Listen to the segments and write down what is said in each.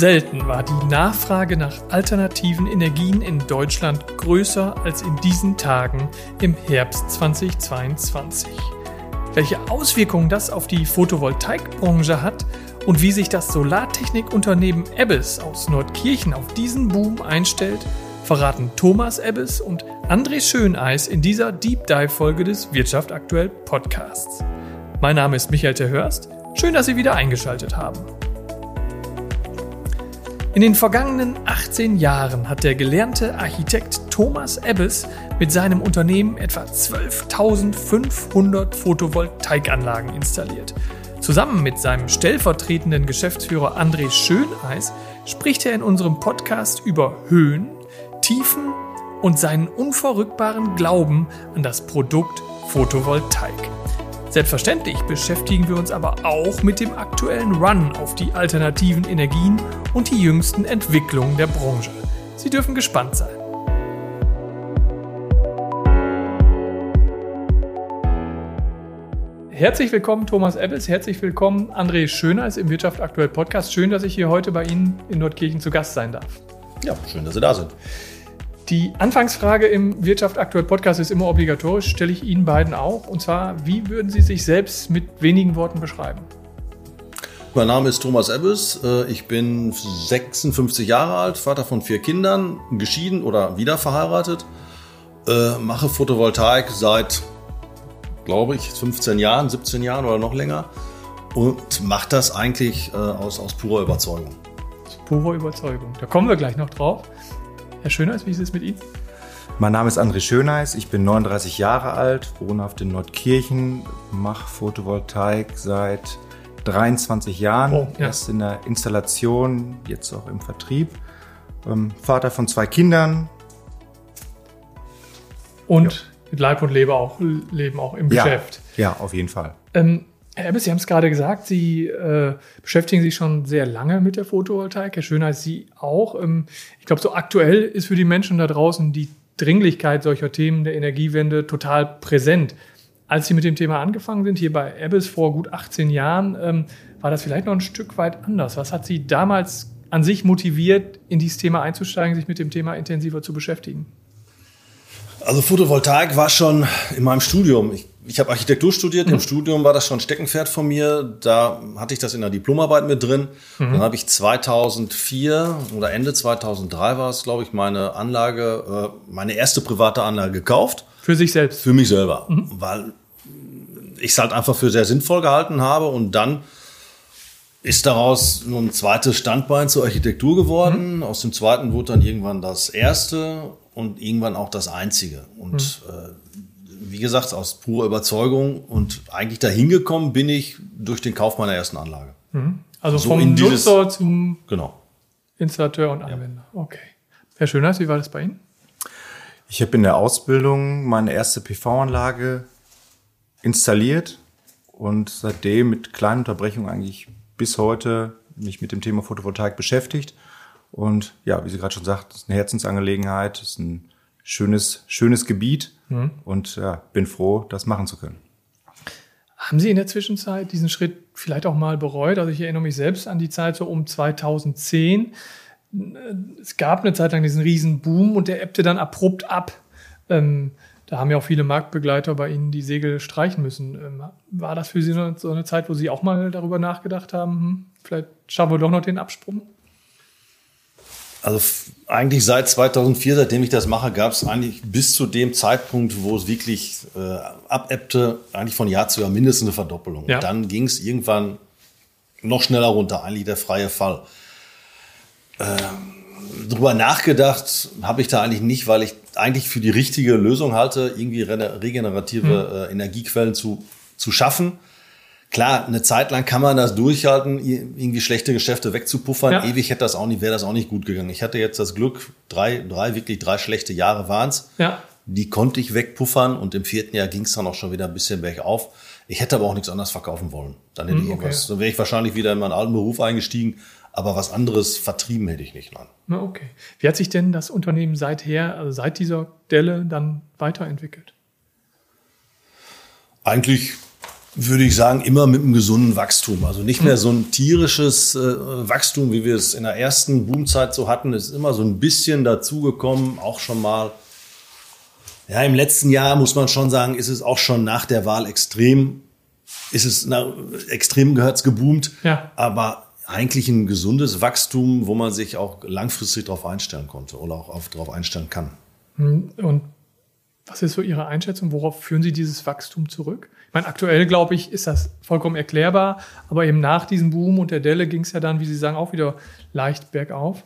Selten war die Nachfrage nach alternativen Energien in Deutschland größer als in diesen Tagen im Herbst 2022. Welche Auswirkungen das auf die Photovoltaikbranche hat und wie sich das Solartechnikunternehmen Ebbes aus Nordkirchen auf diesen Boom einstellt, verraten Thomas Ebbes und André Schöneis in dieser Deep Dive Folge des Wirtschaft aktuell Podcasts. Mein Name ist Michael Terhörst. Schön, dass Sie wieder eingeschaltet haben. In den vergangenen 18 Jahren hat der gelernte Architekt Thomas Ebbes mit seinem Unternehmen etwa 12.500 Photovoltaikanlagen installiert. Zusammen mit seinem stellvertretenden Geschäftsführer André Schöneis spricht er in unserem Podcast über Höhen, Tiefen und seinen unverrückbaren Glauben an das Produkt Photovoltaik. Selbstverständlich beschäftigen wir uns aber auch mit dem aktuellen Run auf die alternativen Energien und die jüngsten Entwicklungen der Branche. Sie dürfen gespannt sein. Herzlich willkommen, Thomas Ebbels. Herzlich willkommen, André Schöner ist im Wirtschaft aktuell Podcast. Schön, dass ich hier heute bei Ihnen in Nordkirchen zu Gast sein darf. Ja, schön, dass Sie da sind. Die Anfangsfrage im Wirtschaft aktuell Podcast ist immer obligatorisch, stelle ich Ihnen beiden auch. Und zwar, wie würden Sie sich selbst mit wenigen Worten beschreiben? Mein Name ist Thomas Ebbes. Äh, ich bin 56 Jahre alt, Vater von vier Kindern, geschieden oder wieder verheiratet. Äh, mache Photovoltaik seit, glaube ich, 15 Jahren, 17 Jahren oder noch länger. Und mache das eigentlich äh, aus, aus purer Überzeugung. Aus purer Überzeugung. Da kommen wir gleich noch drauf. Herr Schöneis, wie ist es mit Ihnen? Mein Name ist André Schöneis, ich bin 39 Jahre alt, wohnhaft in Nordkirchen, mache Photovoltaik seit 23 Jahren, oh, ja. erst in der Installation, jetzt auch im Vertrieb. Ähm, Vater von zwei Kindern. Und ja. mit Leib und Leben auch, Leben auch im ja. Geschäft. Ja, auf jeden Fall. Ähm, Herr Ebbes, Sie haben es gerade gesagt, Sie äh, beschäftigen sich schon sehr lange mit der Photovoltaik. Herr Schöner, Sie auch. Ähm, ich glaube, so aktuell ist für die Menschen da draußen die Dringlichkeit solcher Themen der Energiewende total präsent. Als Sie mit dem Thema angefangen sind, hier bei Ebbes vor gut 18 Jahren, ähm, war das vielleicht noch ein Stück weit anders. Was hat Sie damals an sich motiviert, in dieses Thema einzusteigen, sich mit dem Thema intensiver zu beschäftigen? Also Photovoltaik war schon in meinem Studium. Ich, ich habe Architektur studiert. Mhm. Im Studium war das schon Steckenpferd von mir. Da hatte ich das in der Diplomarbeit mit drin. Mhm. Dann habe ich 2004 oder Ende 2003 war es, glaube ich, meine Anlage, äh, meine erste private Anlage gekauft. Für sich selbst? Für mich selber. Mhm. Weil ich es halt einfach für sehr sinnvoll gehalten habe. Und dann ist daraus nur ein zweites Standbein zur Architektur geworden. Mhm. Aus dem zweiten wurde dann irgendwann das erste und irgendwann auch das Einzige. Und mhm. äh, wie gesagt, aus purer Überzeugung und eigentlich dahin gekommen bin ich durch den Kauf meiner ersten Anlage. Mhm. Also so vom Nutzer zum genau. Installateur und Anwender. Ja. Okay. Herr Schöners, wie war das bei Ihnen? Ich habe in der Ausbildung meine erste PV-Anlage installiert und seitdem mit kleinen Unterbrechungen eigentlich bis heute mich mit dem Thema Photovoltaik beschäftigt und ja, wie sie gerade schon sagt, ist eine Herzensangelegenheit, ist ein schönes, schönes Gebiet mhm. und ja, bin froh, das machen zu können. Haben Sie in der Zwischenzeit diesen Schritt vielleicht auch mal bereut? Also ich erinnere mich selbst an die Zeit so um 2010. Es gab eine Zeit lang diesen riesen Boom und der ebbte dann abrupt ab. Ähm, da haben ja auch viele Marktbegleiter bei Ihnen die Segel streichen müssen. Ähm, war das für Sie so eine Zeit, wo Sie auch mal darüber nachgedacht haben, hm, vielleicht schaffen wir doch noch den Absprung? Also eigentlich seit 2004, seitdem ich das mache, gab es eigentlich bis zu dem Zeitpunkt, wo es wirklich äh, abebbte, eigentlich von Jahr zu Jahr mindestens eine Verdoppelung. Ja. dann ging es irgendwann noch schneller runter, eigentlich der freie Fall. Ähm, drüber nachgedacht habe ich da eigentlich nicht, weil ich eigentlich für die richtige Lösung halte, irgendwie regenerative hm. äh, Energiequellen zu, zu schaffen Klar, eine Zeit lang kann man das durchhalten, irgendwie schlechte Geschäfte wegzupuffern. Ja. Ewig hätte das auch nicht, wäre das auch nicht gut gegangen. Ich hatte jetzt das Glück, drei, drei wirklich drei schlechte Jahre waren's. Ja. Die konnte ich wegpuffern und im vierten Jahr ging's dann auch schon wieder ein bisschen bergauf. Ich hätte aber auch nichts anderes verkaufen wollen. Dann hätte hm, ich irgendwas, okay. dann wäre ich wahrscheinlich wieder in meinen alten Beruf eingestiegen, aber was anderes vertrieben hätte ich nicht. Nein. Na, okay. Wie hat sich denn das Unternehmen seither, also seit dieser Delle dann weiterentwickelt? Eigentlich würde ich sagen, immer mit einem gesunden Wachstum. Also nicht mehr so ein tierisches äh, Wachstum, wie wir es in der ersten Boomzeit so hatten. Es ist immer so ein bisschen dazugekommen, auch schon mal. Ja, im letzten Jahr muss man schon sagen, ist es auch schon nach der Wahl extrem, ist es na, extrem gehört's geboomt. Ja. Aber eigentlich ein gesundes Wachstum, wo man sich auch langfristig darauf einstellen konnte oder auch auf, darauf einstellen kann. Und was ist so Ihre Einschätzung? Worauf führen Sie dieses Wachstum zurück? Ich meine, aktuell, glaube ich, ist das vollkommen erklärbar, aber eben nach diesem Boom und der Delle ging es ja dann, wie Sie sagen, auch wieder leicht bergauf.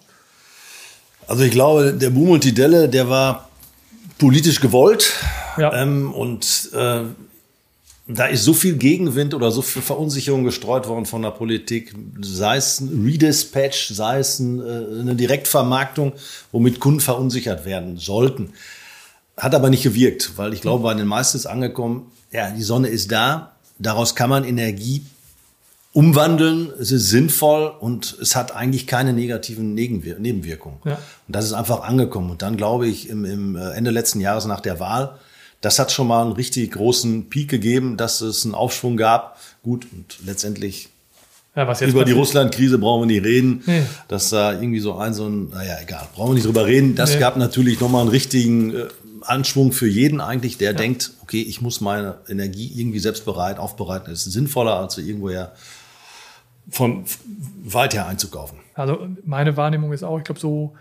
Also ich glaube, der Boom und die Delle, der war politisch gewollt. Ja. Ähm, und äh, da ist so viel Gegenwind oder so viel Verunsicherung gestreut worden von der Politik, sei es ein Redispatch, sei es äh, eine Direktvermarktung, womit Kunden verunsichert werden sollten. Hat aber nicht gewirkt, weil ich glaube, bei den meisten ist angekommen, ja, die Sonne ist da, daraus kann man Energie umwandeln, es ist sinnvoll und es hat eigentlich keine negativen Nebenwir Nebenwirkungen. Ja. Und das ist einfach angekommen. Und dann glaube ich, im, im äh, Ende letzten Jahres nach der Wahl, das hat schon mal einen richtig großen Peak gegeben, dass es einen Aufschwung gab. Gut, und letztendlich Ja, was jetzt über die Russland-Krise brauchen wir nicht reden. Nee. Dass da irgendwie so ein, so ein, naja, egal, brauchen wir nicht drüber reden. Das Nee. gab natürlich nochmal einen richtigen äh, Anschwung für jeden eigentlich, der denkt, okay, ich muss meine Energie irgendwie selbst bereit, aufbereiten. Das ist sinnvoller, als irgendwoher von weit her einzukaufen. Also meine Wahrnehmung ist auch, ich glaube, so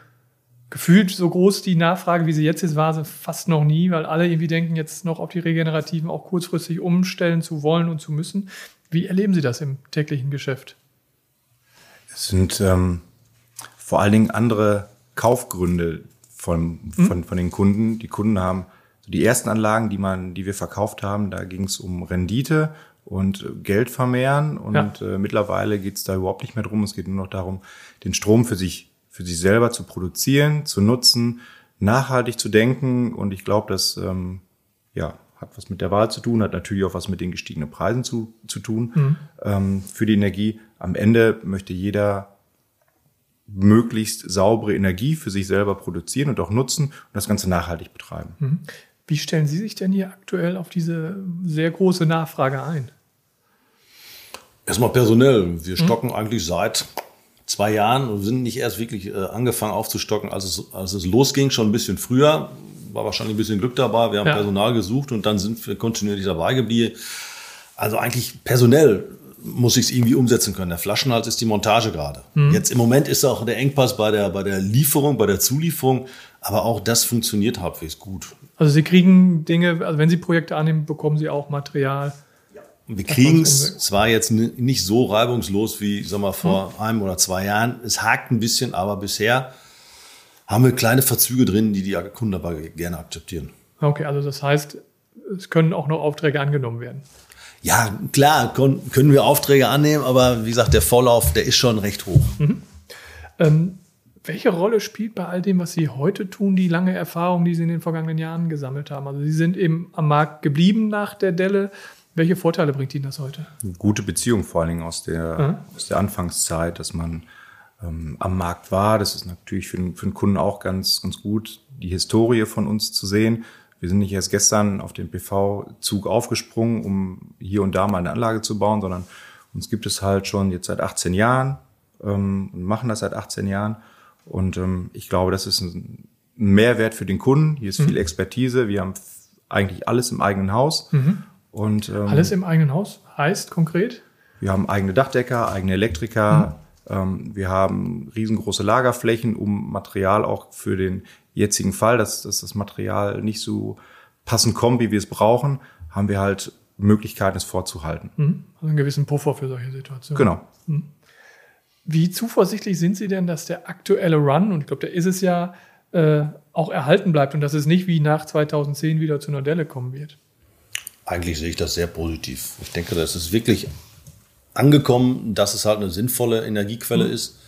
gefühlt so groß die Nachfrage, wie sie jetzt ist, war sie fast noch nie, weil alle irgendwie denken, jetzt noch auf die Regenerativen auch kurzfristig umstellen zu wollen und zu müssen. Wie erleben Sie das im täglichen Geschäft? Es sind ähm, vor allen Dingen andere Kaufgründe von, von, von den Kunden. Die Kunden haben so die ersten Anlagen, die man, die wir verkauft haben, da ging es um Rendite und äh, Geld vermehren. Und äh, mittlerweile geht es da überhaupt nicht mehr drum. Es geht nur noch darum, den Strom für sich, für sich selber zu produzieren, zu nutzen, nachhaltig zu denken. Und ich glaube, das ähm, ja, hat was mit der Wahl zu tun, hat natürlich auch was mit den gestiegenen Preisen zu, zu tun ähm, für die Energie. Am Ende möchte jeder möglichst saubere Energie für sich selber produzieren und auch nutzen und das Ganze nachhaltig betreiben. Wie stellen Sie sich denn hier aktuell auf diese sehr große Nachfrage ein? Erstmal personell. Wir stocken eigentlich seit zwei Jahren und sind nicht erst wirklich äh, angefangen aufzustocken, als es, als es losging, schon ein bisschen früher. War wahrscheinlich ein bisschen Glück dabei. Wir haben Ja. Personal gesucht und dann sind wir kontinuierlich dabei geblieben. Also eigentlich personell muss ich es irgendwie umsetzen können. Der Flaschenhals ist die Montage gerade. Jetzt im Moment ist auch der Engpass bei der, bei der Lieferung, bei der Zulieferung. Aber auch das funktioniert halbwegs gut. Also Sie kriegen Dinge, also wenn Sie Projekte annehmen, bekommen Sie auch Material. Wir kriegen es zwar jetzt ni- nicht so reibungslos wie sag mal, vor einem oder zwei Jahren. Es hakt ein bisschen, aber bisher haben wir kleine Verzüge drin, die die Kunden aber gerne akzeptieren. Okay, also das heißt, es können auch noch Aufträge angenommen werden. Ja, klar, können wir Aufträge annehmen, aber wie gesagt, der Vorlauf, der ist schon recht hoch. Ähm, welche Rolle spielt bei all dem, was Sie heute tun, die lange Erfahrung, die Sie in den vergangenen Jahren gesammelt haben? Also Sie sind eben am Markt geblieben nach der Delle. Welche Vorteile bringt Ihnen das heute? Eine gute Beziehung vor allen Dingen aus der, aus der Anfangszeit, dass man ähm, am Markt war. Das ist natürlich für den, für den Kunden auch ganz, ganz gut, die Historie von uns zu sehen. Wir sind nicht erst gestern auf den PV-Zug aufgesprungen, um hier und da mal eine Anlage zu bauen, sondern uns gibt es halt schon jetzt seit 18 Jahren ähm, und machen das seit 18 Jahren. Und ähm, ich glaube, das ist ein Mehrwert für den Kunden. Hier ist viel Expertise. Wir haben eigentlich alles im eigenen Haus. Und, ähm, Alles im eigenen Haus heißt konkret? wir haben eigene Dachdecker, eigene Elektriker. Ähm, wir haben riesengroße Lagerflächen, um Material auch für den jetzigen Fall, dass, dass das Material nicht so passend kommt, wie wir es brauchen, haben wir halt Möglichkeiten, es vorzuhalten. Mhm. Also einen gewissen Puffer für solche Situationen. Genau. Wie zuversichtlich sind Sie denn, dass der aktuelle Run, und ich glaube, der ist es ja, äh, auch erhalten bleibt und dass es nicht wie nach 2010 wieder zu einer Delle kommen wird? Eigentlich sehe ich das sehr positiv. Ich denke, das ist wirklich angekommen, dass es halt eine sinnvolle Energiequelle ist.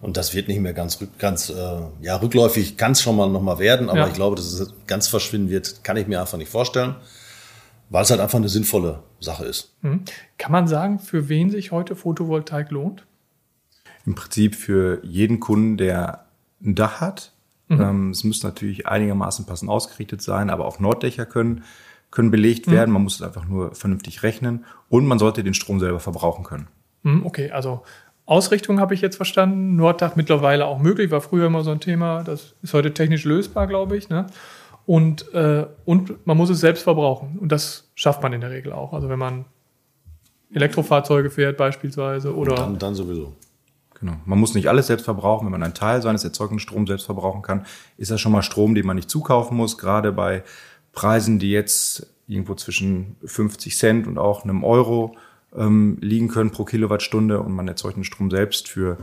Und das wird nicht mehr ganz, ganz äh, ja, rückläufig, kann es schon mal noch mal werden, aber Ja. ich glaube, dass es ganz verschwinden wird, kann ich mir einfach nicht vorstellen, weil es halt einfach eine sinnvolle Sache ist. Mhm. Kann man sagen, für wen sich heute Photovoltaik lohnt? Im Prinzip für jeden Kunden, der ein Dach hat. Ähm, es muss natürlich einigermaßen passend ausgerichtet sein, aber auch Norddächer können können belegt werden. Man muss es einfach nur vernünftig rechnen und man sollte den Strom selber verbrauchen können. Hm, okay, also Ausrichtung habe ich jetzt verstanden. Nordtag mittlerweile auch möglich, war früher immer so ein Thema. Das ist heute technisch lösbar, glaube ich. Ne? Und, äh, und man muss es selbst verbrauchen. Und das schafft man in der Regel auch. Also wenn man Elektrofahrzeuge fährt beispielsweise oder. Dann, dann sowieso. Genau. Man muss nicht alles selbst verbrauchen. Wenn man einen Teil seines erzeugten Stroms selbst verbrauchen kann, ist das schon mal Strom, den man nicht zukaufen muss. Gerade bei Preisen, die jetzt irgendwo zwischen 50 Cent und auch einem Euro ähm, liegen können pro Kilowattstunde und man erzeugt den Strom selbst für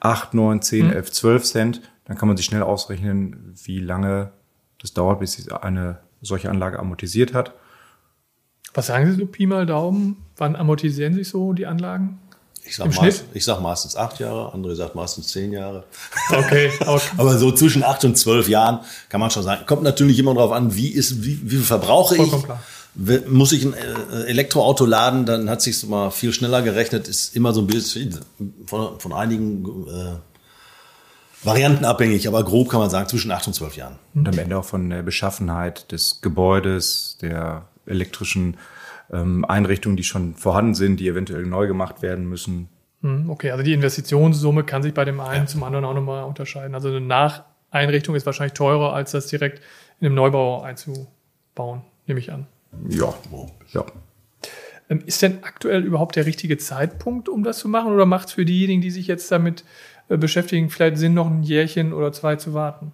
8, 9, 10, 11, 12 Cent, dann kann man sich schnell ausrechnen, wie lange das dauert, bis sich eine solche Anlage amortisiert hat. Was sagen Sie so Pi mal Daumen? Wann amortisieren sich so die Anlagen? Ich sag, meist, ich sag meistens acht Jahre, andere sagt meistens zehn Jahre. Okay, okay. Aber so zwischen acht und zwölf Jahren kann man schon sagen. Kommt natürlich immer darauf an, wie ist, wie, wie viel verbrauche Vollkommen ich. klar. Muss ich ein äh, Elektroauto laden, dann hat sich mal viel schneller gerechnet. Ist immer so ein bisschen von, von einigen äh, Varianten abhängig, aber grob kann man sagen zwischen acht und zwölf Jahren. Und am Ende auch von der Beschaffenheit des Gebäudes, der elektrischen ähm, Einrichtungen, die schon vorhanden sind, die eventuell neu gemacht werden müssen. Hm, Okay, also die Investitionssumme kann sich bei dem einen zum anderen auch nochmal unterscheiden. Also eine Nacheinrichtung ist wahrscheinlich teurer, als das direkt in einem Neubau einzubauen, nehme ich an. Ja, ja. Ähm, Ist denn aktuell überhaupt der richtige Zeitpunkt, um das zu machen? Oder macht es für diejenigen, die sich jetzt damit äh, beschäftigen, vielleicht Sinn, noch ein Jährchen oder zwei zu warten?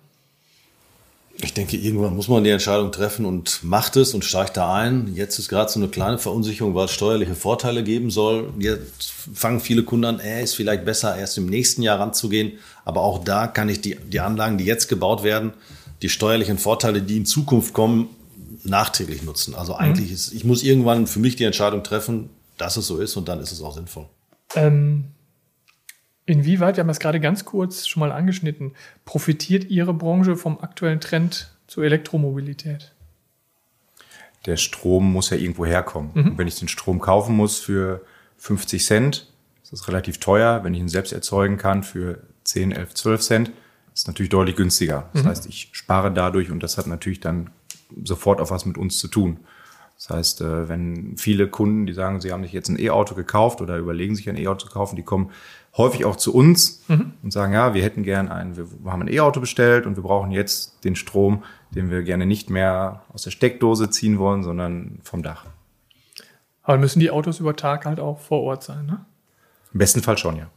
Ich denke, irgendwann muss man die Entscheidung treffen und macht es und steigt da ein. Jetzt ist gerade so eine kleine Verunsicherung, weil es steuerliche Vorteile geben soll. Jetzt fangen viele Kunden an, äh, ist vielleicht besser, erst im nächsten Jahr ranzugehen. Aber auch da kann ich die, die Anlagen, die jetzt gebaut werden, die steuerlichen Vorteile, die in Zukunft kommen, nachträglich nutzen. Also eigentlich ist, ich muss irgendwann für mich die Entscheidung treffen, dass es so ist und dann ist es auch sinnvoll. Ähm, inwieweit, wir haben das gerade ganz kurz schon mal angeschnitten, profitiert Ihre Branche vom aktuellen Trend zur Elektromobilität? Der Strom muss ja irgendwo herkommen. Und wenn ich den Strom kaufen muss für 50 Cent, ist das relativ teuer. Wenn ich ihn selbst erzeugen kann für 10, 11, 12 Cent, ist es natürlich deutlich günstiger. Das heißt, ich spare dadurch und das hat natürlich dann sofort auch was mit uns zu tun. Das heißt, äh, wenn viele Kunden, die sagen, sie haben sich jetzt ein E-Auto gekauft oder überlegen sich ein E-Auto zu kaufen, die kommen häufig auch zu uns und sagen, ja, wir hätten gern ein, wir haben ein E-Auto bestellt und wir brauchen jetzt den Strom, den wir gerne nicht mehr aus der Steckdose ziehen wollen, sondern vom Dach. Aber müssen die Autos über Tag halt auch vor Ort sein, ne? Im besten Fall schon, ja.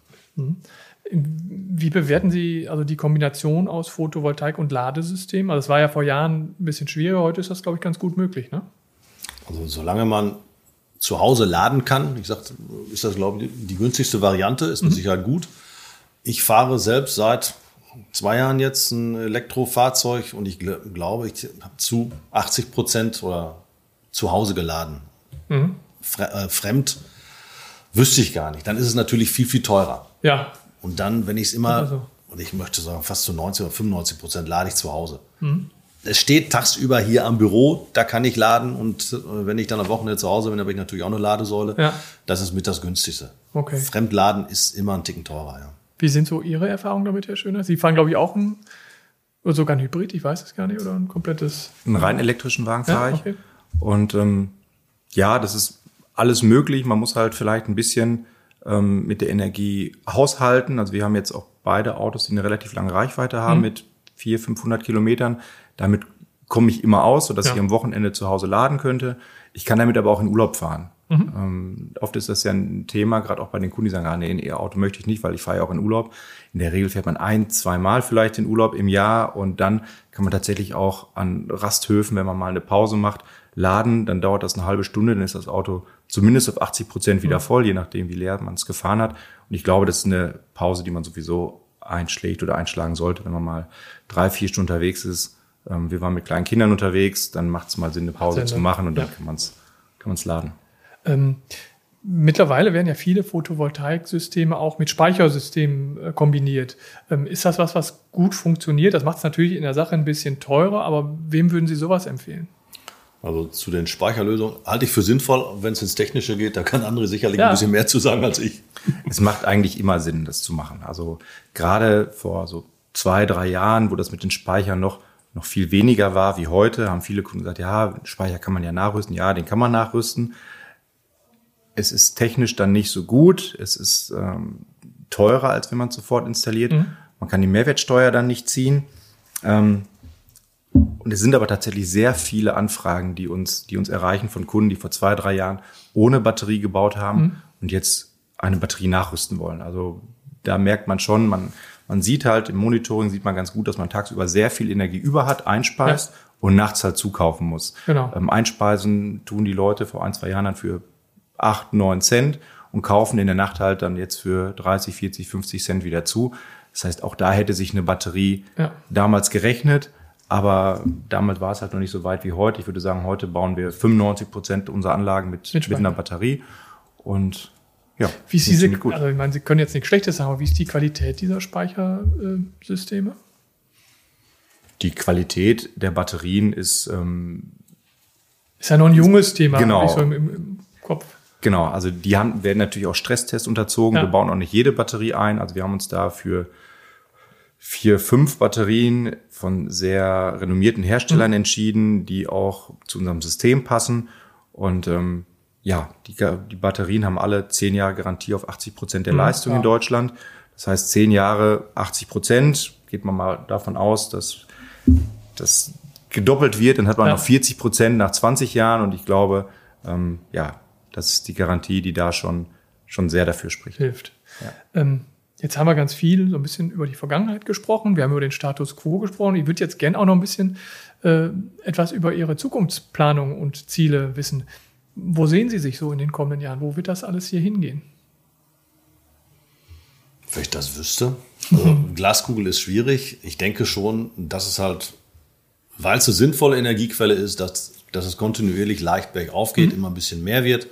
Wie bewerten Sie also die Kombination aus Photovoltaik und Ladesystem? Also es war ja vor Jahren ein bisschen schwieriger, heute ist das, glaube ich, ganz gut möglich, ne? Also solange man zu Hause laden kann, ich sag, ist das, glaube ich, die günstigste Variante, ist mit Sicherheit gut. Ich fahre selbst seit zwei Jahren jetzt ein Elektrofahrzeug und ich gl glaube, ich habe zu 80 Prozent oder zu Hause geladen. Fre äh, fremd wüsste ich gar nicht. Dann ist es natürlich viel, viel teurer. Ja, Und dann, wenn ich es immer, Also. und ich möchte sagen, fast zu 90 oder 95 Prozent lade ich zu Hause. Es steht tagsüber hier am Büro, da kann ich laden und äh, wenn ich dann am Wochenende zu Hause bin, habe ich natürlich auch eine Ladesäule. Ja. Das ist mit das günstigste. Okay. Fremdladen ist immer ein Ticken teurer, ja. Wie sind so Ihre Erfahrungen damit, Herr Schöner? Sie fahren, glaube ich, auch ein, oder sogar ein Hybrid, ich weiß es gar nicht, oder ein komplettes. Einen rein elektrischen Wagen Ja, fahre ich. okay. Und ähm, ja, das ist alles möglich. Man muss halt vielleicht ein bisschen ähm, mit der Energie haushalten. Also wir haben jetzt auch beide Autos, die eine relativ lange Reichweite haben mit 400, 500 Kilometern. Damit komme ich immer aus, sodass Ja. ich am Wochenende zu Hause laden könnte. Ich kann damit aber auch in Urlaub fahren. Ähm, oft ist das ja ein Thema, gerade auch bei den Kunden, die sagen, ah, nee, ein E-Auto möchte ich nicht, weil ich fahre ja auch in Urlaub. In der Regel fährt man ein, zweimal vielleicht in Urlaub im Jahr und dann kann man tatsächlich auch an Rasthöfen, wenn man mal eine Pause macht, laden. Dann dauert das eine halbe Stunde, dann ist das Auto zumindest auf 80 Prozent wieder voll, je nachdem, wie leer man es gefahren hat. Und ich glaube, das ist eine Pause, die man sowieso einschlägt oder einschlagen sollte, wenn man mal drei, vier Stunden unterwegs ist. Ähm, Wir waren mit kleinen Kindern unterwegs, dann macht es mal Sinn, eine Pause zu ne? machen und dann Ja. kann man es kann man's laden. Ähm, mittlerweile werden ja viele Photovoltaiksysteme auch mit Speichersystemen äh, kombiniert. Ähm, ist das was, was gut funktioniert? Das macht es natürlich in der Sache ein bisschen teurer, aber wem würden Sie sowas empfehlen? Also zu den Speicherlösungen halte ich für sinnvoll, wenn es ins Technische geht, da kann andere sicherlich Ja. ein bisschen mehr zu sagen als ich. Es macht eigentlich immer Sinn, das zu machen. Also gerade vor so zwei, drei Jahren, wo das mit den Speichern noch noch viel weniger war wie heute, haben viele Kunden gesagt, ja, Speicher kann man ja nachrüsten. Ja, den kann man nachrüsten. Es ist technisch dann nicht so gut. Es ist ähm, teurer, als wenn man sofort installiert. Mhm. Man kann die Mehrwertsteuer dann nicht ziehen. Ähm, und es sind aber tatsächlich sehr viele Anfragen, die uns, die uns erreichen von Kunden, die vor zwei, drei Jahren ohne Batterie gebaut haben mhm. und jetzt eine Batterie nachrüsten wollen. Also da merkt man schon, man, man sieht halt im Monitoring sieht man ganz gut, dass man tagsüber sehr viel Energie über hat, einspeist ja. und nachts halt zukaufen muss. Genau. Ähm, einspeisen tun die Leute vor ein, zwei Jahren dann für acht, neun Cent und kaufen in der Nacht halt dann jetzt für 30, 40, 50 Cent wieder zu. Das heißt, auch da hätte sich eine Batterie ja. damals gerechnet. Aber damals war es halt noch nicht so weit wie heute. Ich würde sagen, heute bauen wir 95 Prozent unserer Anlagen mit, mit, mit einer Batterie. Und ja, wie ist diese, gut. also ich meine, Sie können jetzt nichts Schlechtes sagen, aber wie ist die Qualität dieser Speichersysteme? Die Qualität der Batterien ist ähm, ist ja noch ein junges Thema, genau. so im, im, Kopf. Genau, also die haben, werden natürlich auch Stresstests unterzogen. Ja. Wir bauen auch nicht jede Batterie ein. Also wir haben uns da für vier, fünf Batterien von sehr renommierten Herstellern mhm. entschieden, die auch zu unserem System passen. Und ähm, ja, die, die Batterien haben alle zehn Jahre Garantie auf 80 Prozent der mhm, Leistung ja. in Deutschland. Das heißt, zehn Jahre 80 Prozent, geht man mal davon aus, dass das gedoppelt wird, dann hat man ja. noch 40 Prozent nach 20 Jahren. Und ich glaube, ähm, ja, das ist die Garantie, die da schon, schon sehr dafür spricht. Hilft. Ja. Ähm, Jetzt haben wir ganz viel so ein bisschen über die Vergangenheit gesprochen. Wir haben über den Status quo gesprochen. Ich würde jetzt gerne auch noch ein bisschen äh, etwas über Ihre Zukunftsplanung und Ziele wissen. Wo sehen Sie sich so in den kommenden Jahren? Wo wird das alles hier hingehen? Wenn ich das wüsste. Also, Glaskugel ist schwierig. Ich denke schon, dass es halt, weil es eine sinnvolle Energiequelle ist, dass, dass es kontinuierlich leicht bergauf geht, mhm. immer ein bisschen mehr wird.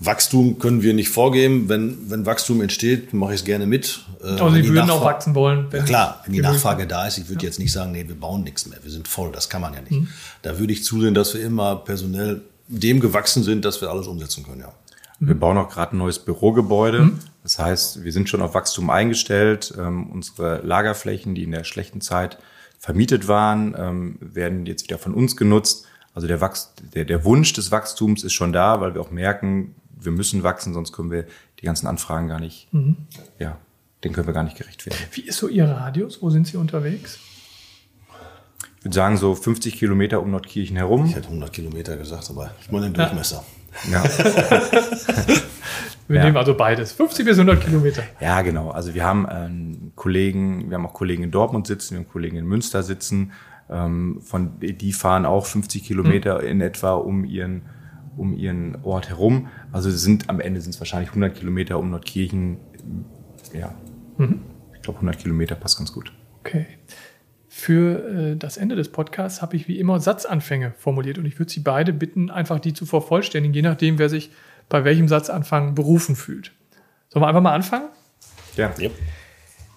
Wachstum können wir nicht vorgeben. Wenn, wenn Wachstum entsteht, mache ich es gerne mit. Äh, also Sie würden Nachfrage, auch wachsen wollen. Ja, klar, wenn die Nachfrage da ist. Ich würde ja. jetzt nicht sagen, nee, wir bauen nichts mehr. Wir sind voll. Das kann man ja nicht. Mhm. Da würde ich zusehen, dass wir immer personell dem gewachsen sind, dass wir alles umsetzen können, ja. Wir bauen auch gerade ein neues Bürogebäude. Mhm. Das heißt, wir sind schon auf Wachstum eingestellt. Ähm, unsere Lagerflächen, die in der schlechten Zeit vermietet waren, ähm, werden jetzt wieder von uns genutzt. Also der, Wachs der, der Wunsch des Wachstums ist schon da, weil wir auch merken, wir müssen wachsen, sonst können wir die ganzen Anfragen gar nicht, mhm. ja, den können wir gar nicht gerecht werden. Wie ist so Ihr Radius? Wo sind Sie unterwegs? Ich würde sagen, so 50 Kilometer um Nordkirchen herum. Ich hätte 100 Kilometer gesagt, aber ich meine den Durchmesser. Ja. wir ja. nehmen also beides. 50 bis 100 Kilometer. Ja, genau. Also wir haben einen Kollegen, wir haben auch Kollegen in Dortmund sitzen, wir haben Kollegen in Münster sitzen. Ähm, von, die fahren auch 50 Kilometer mhm. in etwa um ihren um ihren Ort herum. Also sind am Ende sind es wahrscheinlich 100 Kilometer um Nordkirchen. Ja, mhm. ich glaube 100 Kilometer passt ganz gut. Okay. Für äh, das Ende des Podcasts habe ich wie immer Satzanfänge formuliert und ich würde Sie beide bitten, einfach die zu vervollständigen, je nachdem, wer sich bei welchem Satzanfang berufen fühlt. Sollen wir einfach mal anfangen? Ja. ja.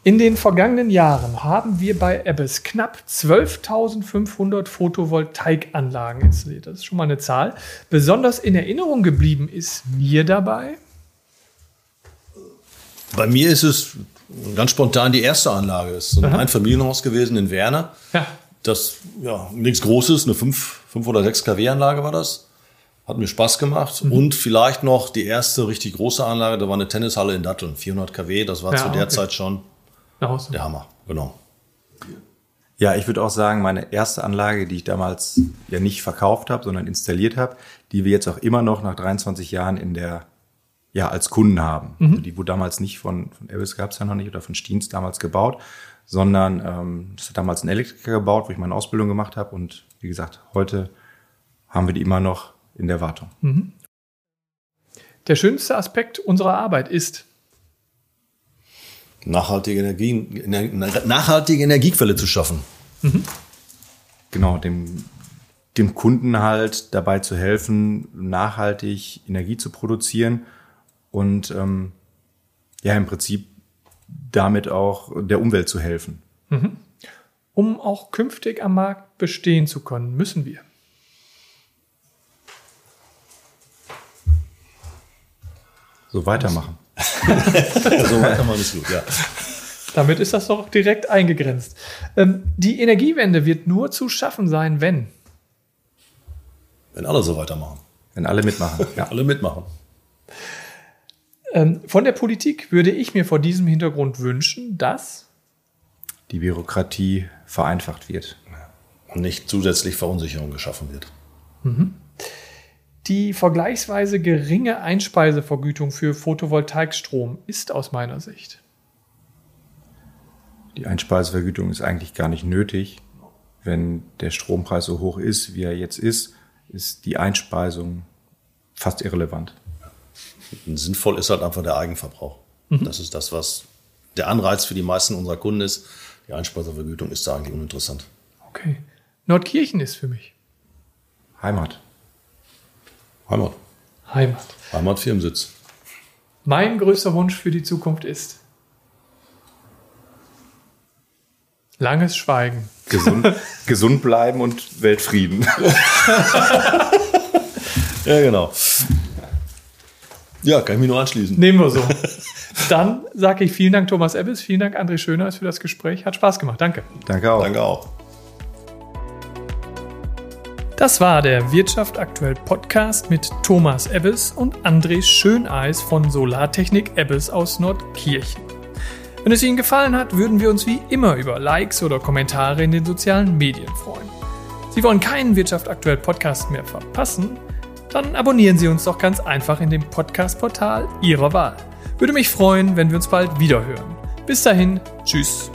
In den vergangenen Jahren haben wir bei Ebbes knapp 12.500 Photovoltaikanlagen installiert. Das ist schon mal eine Zahl. Besonders in Erinnerung geblieben ist mir dabei. Bei mir ist es ganz spontan die erste Anlage. Das ist ein Einfamilienhaus gewesen in Werner. Ja. Das, ja, nichts Großes, eine 5, 5 oder 6 kW-Anlage war das. Hat mir Spaß gemacht. Mhm. Und vielleicht noch die erste richtig große Anlage, da war eine Tennishalle in Datteln, 400 kW. Das war ja, zu der okay. Zeit schon der Hammer, genau. Ja, ich würde auch sagen, meine erste Anlage, die ich damals ja nicht verkauft habe, sondern installiert habe, die wir jetzt auch immer noch nach 23 Jahren in der ja als Kunden haben. Mhm. Also die wurde damals nicht von von Airbus gab es ja noch nicht oder von Stiens damals gebaut, sondern ähm, das hat damals ein Elektriker gebaut, wo ich meine Ausbildung gemacht habe und wie gesagt, heute haben wir die immer noch in der Wartung. Mhm. Der schönste Aspekt unserer Arbeit ist nachhaltige, Energie, nachhaltige Energiequelle zu schaffen. Mhm. Genau, dem, dem Kunden halt dabei zu helfen, nachhaltig Energie zu produzieren und ähm, ja, im Prinzip damit auch der Umwelt zu helfen. Mhm. Um auch künftig am Markt bestehen zu können, müssen wir. So weitermachen. so weitermachen ist gut, ja. Damit ist das doch direkt eingegrenzt. Ähm, die Energiewende wird nur zu schaffen sein, wenn. Wenn alle so weitermachen. Wenn alle mitmachen. Ja. alle mitmachen. Ähm, von der Politik würde ich mir vor diesem Hintergrund wünschen, dass die Bürokratie vereinfacht wird. Und nicht zusätzlich Verunsicherung geschaffen wird. Mhm. Die vergleichsweise geringe Einspeisevergütung für Photovoltaikstrom ist aus meiner Sicht. Die Einspeisevergütung ist eigentlich gar nicht nötig. Wenn der Strompreis so hoch ist, wie er jetzt ist, ist die Einspeisung fast irrelevant. Sinnvoll ist halt einfach der Eigenverbrauch. Mhm. Das ist das, was der Anreiz für die meisten unserer Kunden ist. Die Einspeisevergütung ist da eigentlich uninteressant. Okay. Nordkirchen ist für mich. Heimat. Heimat. Heimat. Heimat, Firmensitz. Mein größter Wunsch für die Zukunft ist langes Schweigen. Gesund, gesund bleiben und Weltfrieden. ja, genau. Ja, kann ich mich nur anschließen. Nehmen wir so. Dann sage ich vielen Dank, Thomas Ebbes. Vielen Dank, André Schöner, für das Gespräch. Hat Spaß gemacht. Danke. Danke auch. Danke auch. Das war der Wirtschaft aktuell Podcast mit Thomas Ebbes und André Schöneis von Solartechnik Ebbes aus Nordkirchen. Wenn es Ihnen gefallen hat, würden wir uns wie immer über Likes oder Kommentare in den sozialen Medien freuen. Sie wollen keinen Wirtschaft aktuell Podcast mehr verpassen? Dann abonnieren Sie uns doch ganz einfach in dem Podcast-Portal Ihrer Wahl. Würde mich freuen, wenn wir uns bald wieder hören. Bis dahin, tschüss